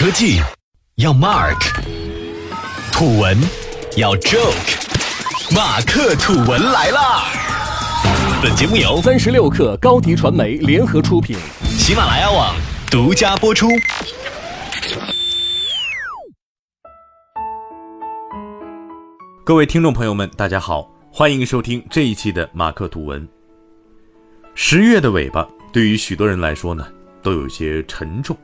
科技要 Mark，土文要 Joke，马克吐文来啦！本节目由三十六克高迪传媒联合出品，喜马拉雅网独家播出。各位听众朋友们，大家好，欢迎收听这一期的马克吐文。十月的尾巴，对于许多人来说呢，都有些沉重。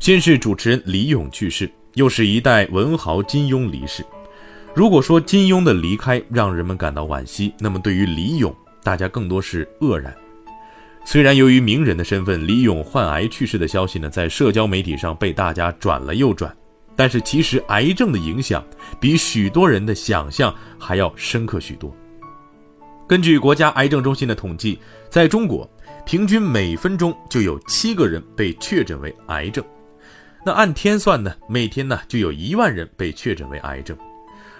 先是主持人李咏去世，又是一代文豪金庸离世。如果说金庸的离开让人们感到惋惜，那么对于李咏，大家更多是愕然。虽然由于名人的身份，李咏患癌去世的消息呢，在社交媒体上被大家转了又转，但是其实癌症的影响比许多人的想象还要深刻许多。根据国家癌症中心的统计，在中国，平均每分钟就有七个人被确诊为癌症。那按天算呢，每天呢就有一万人被确诊为癌症。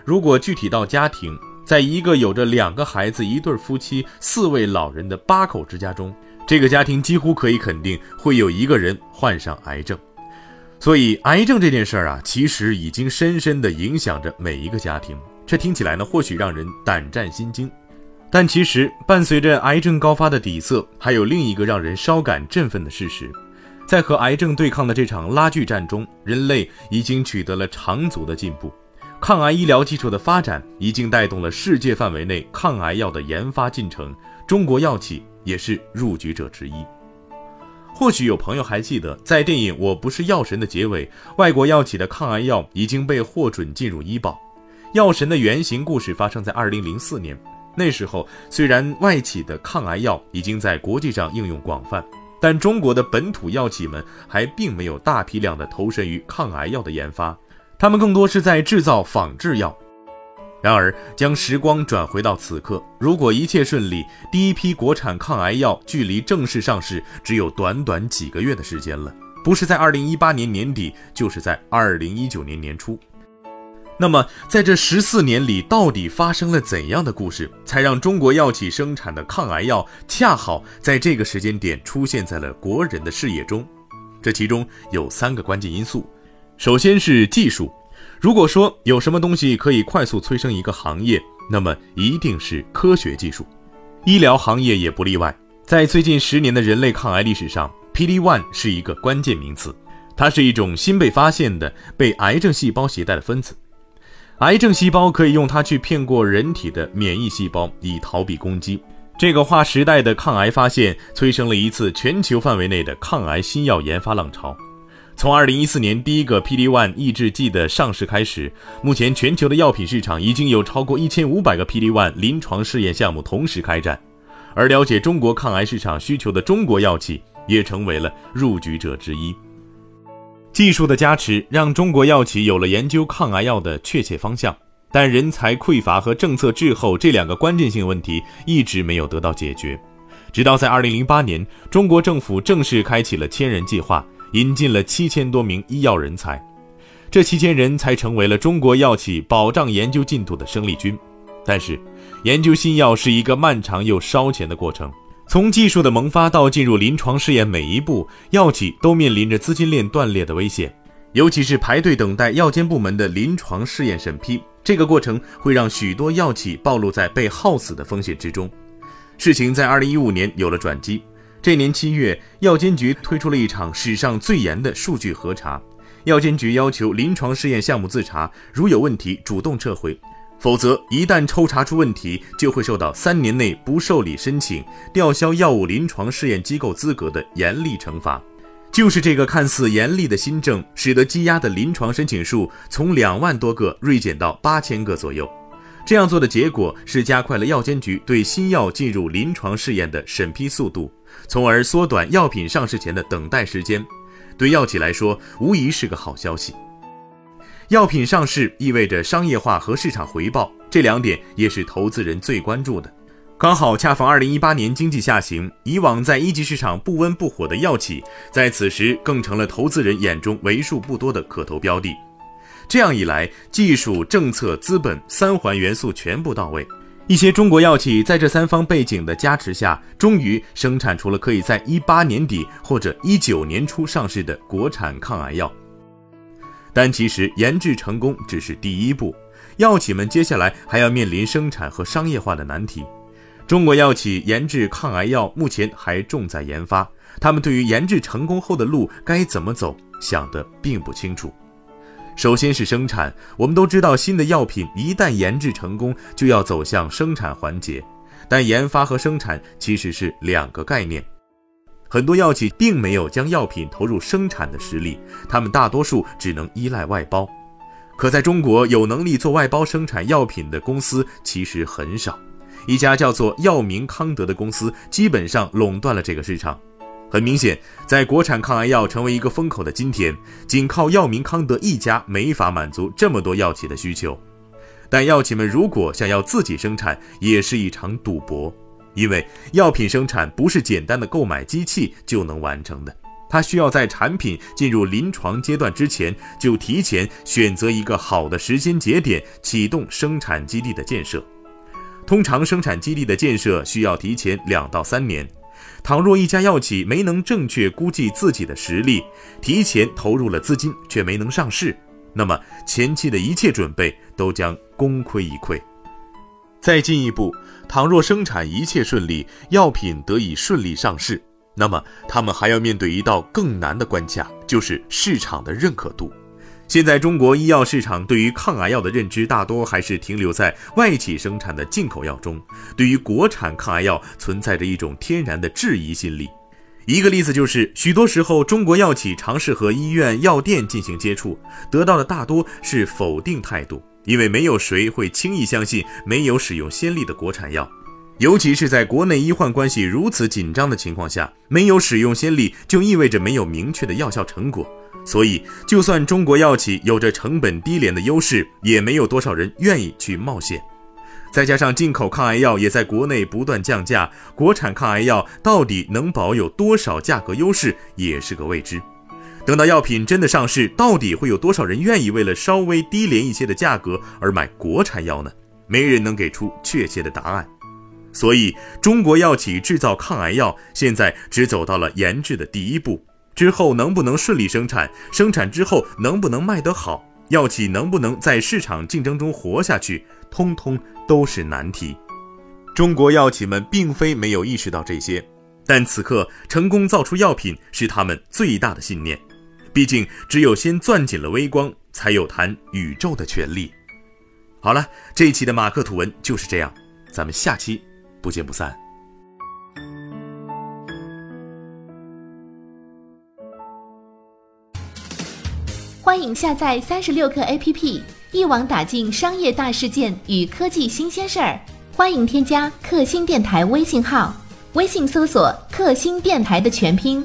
如果具体到家庭，在一个有着两个孩子、一对夫妻、四位老人的八口之家中，这个家庭几乎可以肯定会有一个人患上癌症。所以，癌症这件事儿啊，其实已经深深地影响着每一个家庭。这听起来呢，或许让人胆战心惊，但其实伴随着癌症高发的底色，还有另一个让人稍感振奋的事实。在和癌症对抗的这场拉锯战中，人类已经取得了长足的进步。抗癌医疗技术的发展已经带动了世界范围内抗癌药的研发进程，中国药企也是入局者之一。或许有朋友还记得，在电影《我不是药神》的结尾，外国药企的抗癌药已经被获准进入医保。药神的原型故事发生在2004年，那时候虽然外企的抗癌药已经在国际上应用广泛。但中国的本土药企们还并没有大批量的投身于抗癌药的研发，他们更多是在制造仿制药。然而，将时光转回到此刻，如果一切顺利，第一批国产抗癌药距离正式上市只有短短几个月的时间了，不是在二零一八年年底，就是在二零一九年年初。那么，在这十四年里，到底发生了怎样的故事，才让中国药企生产的抗癌药恰好在这个时间点出现在了国人的视野中？这其中有三个关键因素。首先是技术。如果说有什么东西可以快速催生一个行业，那么一定是科学技术。医疗行业也不例外。在最近十年的人类抗癌历史上，PD-1 是一个关键名词。它是一种新被发现的被癌症细胞携带的分子。癌症细胞可以用它去骗过人体的免疫细胞，以逃避攻击。这个划时代的抗癌发现，催生了一次全球范围内的抗癌新药研发浪潮。从2014年第一个 PD-1 抑制剂的上市开始，目前全球的药品市场已经有超过1500个 PD-1 临床试验项目同时开展。而了解中国抗癌市场需求的中国药企，也成为了入局者之一。技术的加持让中国药企有了研究抗癌药的确切方向，但人才匮乏和政策滞后这两个关键性问题一直没有得到解决。直到在2008年，中国政府正式开启了千人计划，引进了七千多名医药人才，这七千人才成为了中国药企保障研究进度的生力军。但是，研究新药是一个漫长又烧钱的过程。从技术的萌发到进入临床试验，每一步药企都面临着资金链断裂的危险，尤其是排队等待药监部门的临床试验审批，这个过程会让许多药企暴露在被耗死的风险之中。事情在二零一五年有了转机，这年七月，药监局推出了一场史上最严的数据核查，药监局要求临床试验项目自查，如有问题主动撤回。否则，一旦抽查出问题，就会受到三年内不受理申请、吊销药物临床试验机构资格的严厉惩罚。就是这个看似严厉的新政，使得积压的临床申请数从两万多个锐减到八千个左右。这样做的结果是加快了药监局对新药进入临床试验的审批速度，从而缩短药品上市前的等待时间。对药企来说，无疑是个好消息。药品上市意味着商业化和市场回报，这两点也是投资人最关注的。刚好恰逢二零一八年经济下行，以往在一级市场不温不火的药企，在此时更成了投资人眼中为数不多的可投标的。这样一来，技术、政策、资本三环元素全部到位，一些中国药企在这三方背景的加持下，终于生产出了可以在一八年底或者一九年初上市的国产抗癌药。但其实研制成功只是第一步，药企们接下来还要面临生产和商业化的难题。中国药企研制抗癌药目前还重在研发，他们对于研制成功后的路该怎么走想得并不清楚。首先是生产，我们都知道，新的药品一旦研制成功，就要走向生产环节，但研发和生产其实是两个概念。很多药企并没有将药品投入生产的实力，他们大多数只能依赖外包。可在中国，有能力做外包生产药品的公司其实很少。一家叫做药明康德的公司基本上垄断了这个市场。很明显，在国产抗癌药成为一个风口的今天，仅靠药明康德一家没法满足这么多药企的需求。但药企们如果想要自己生产，也是一场赌博。因为药品生产不是简单的购买机器就能完成的，它需要在产品进入临床阶段之前，就提前选择一个好的时间节点，启动生产基地的建设。通常生产基地的建设需要提前两到三年。倘若一家药企没能正确估计自己的实力，提前投入了资金却没能上市，那么前期的一切准备都将功亏一篑。再进一步。倘若生产一切顺利，药品得以顺利上市，那么他们还要面对一道更难的关卡，就是市场的认可度。现在中国医药市场对于抗癌药的认知大多还是停留在外企生产的进口药中，对于国产抗癌药存在着一种天然的质疑心理。一个例子就是，许多时候中国药企尝试和医院、药店进行接触，得到的大多是否定态度。因为没有谁会轻易相信没有使用先例的国产药，尤其是在国内医患关系如此紧张的情况下，没有使用先例就意味着没有明确的药效成果。所以，就算中国药企有着成本低廉的优势，也没有多少人愿意去冒险。再加上进口抗癌药也在国内不断降价，国产抗癌药到底能保有多少价格优势，也是个未知。等到药品真的上市，到底会有多少人愿意为了稍微低廉一些的价格而买国产药呢？没人能给出确切的答案。所以，中国药企制造抗癌药现在只走到了研制的第一步，之后能不能顺利生产，生产之后能不能卖得好，药企能不能在市场竞争中活下去，通通都是难题。中国药企们并非没有意识到这些，但此刻成功造出药品是他们最大的信念。毕竟，只有先攥紧了微光，才有谈宇宙的权利。好了，这一期的马克吐文就是这样，咱们下期不见不散。欢迎下载三十六课 APP，一网打尽商业大事件与科技新鲜事儿。欢迎添加克星电台微信号，微信搜索“克星电台”的全拼。